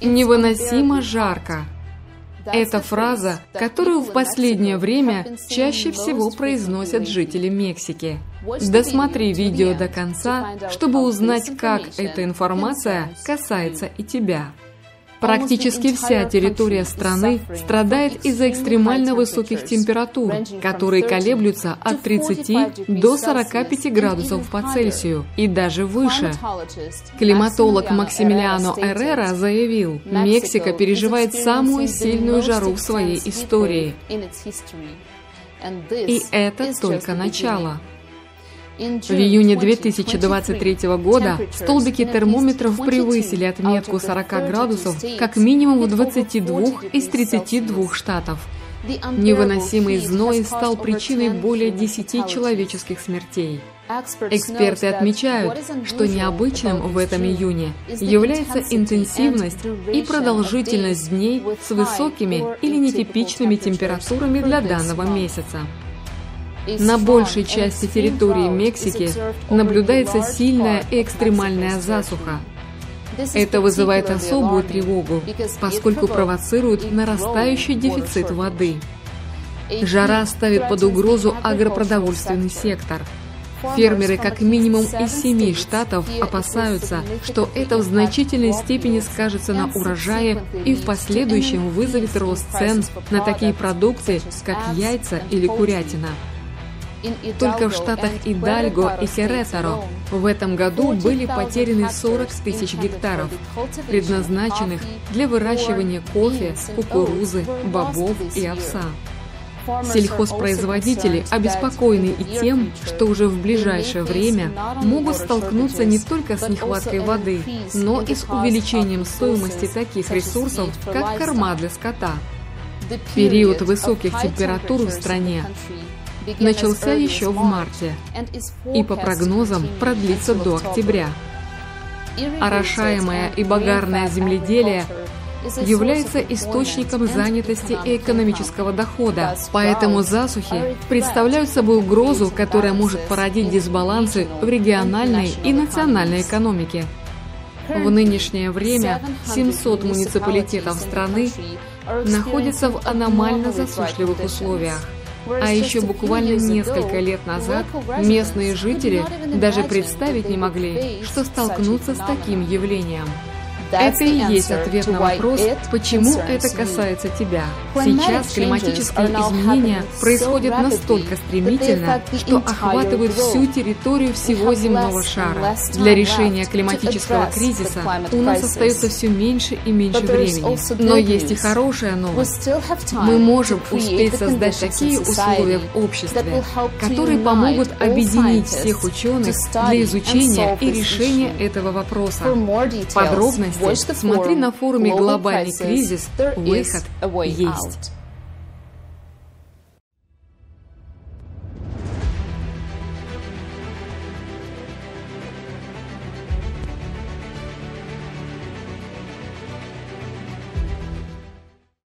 Невыносимо жарко. Это фраза, которую в последнее время чаще всего произносят жители Мексики. Досмотри видео до конца, чтобы узнать, как эта информация касается и тебя. Практически вся территория страны страдает из-за экстремально высоких температур, которые колеблются от 30 до 45 градусов по Цельсию и даже выше. Климатолог Максимилиано Эррера заявил, Мексика переживает самую сильную жару в своей истории. И это только начало. В июне 2023 года столбики термометров превысили отметку 40 градусов как минимум в 22 из 32 штатов. Невыносимый зной стал причиной более 10 человеческих смертей. Эксперты отмечают, что необычным в этом июне является интенсивность и продолжительность дней с высокими или нетипичными температурами для данного месяца. На большей части территории Мексики наблюдается сильная экстремальная засуха. Это вызывает особую тревогу, поскольку провоцирует нарастающий дефицит воды. Жара ставит под угрозу агропродовольственный сектор. Фермеры как минимум из семи штатов опасаются, что это в значительной степени скажется на урожае и в последующем вызовет рост цен на такие продукты, как яйца или курятина. Только в штатах Идальго и Херетаро в этом году были потеряны 40 тысяч гектаров, предназначенных для выращивания кофе, кукурузы, бобов и овса. Сельхозпроизводители обеспокоены и тем, что уже в ближайшее время могут столкнуться не только с нехваткой воды, но и с увеличением стоимости таких ресурсов, как корма для скота. Период высоких температур в стране начался еще в марте и, по прогнозам, продлится до октября. Орошаемое и багарное земледелие является источником занятости и экономического дохода, поэтому засухи представляют собой угрозу, которая может породить дисбалансы в региональной и национальной экономике. В нынешнее время 700 муниципалитетов страны находятся в аномально засушливых условиях. А еще буквально несколько лет назад местные жители даже представить не могли, что столкнутся с таким явлением. Это и есть ответ на вопрос, почему это касается тебя. Сейчас климатические изменения происходят настолько стремительно, что охватывают всю территорию всего земного шара. Для решения климатического кризиса у нас остается все меньше и меньше времени. Но есть и хорошая новость. Мы можем успеть создать такие условия в обществе, которые помогут объединить всех ученых для изучения и решения этого вопроса. Подробности Смотри на форуме «Глобальный кризис», выход есть.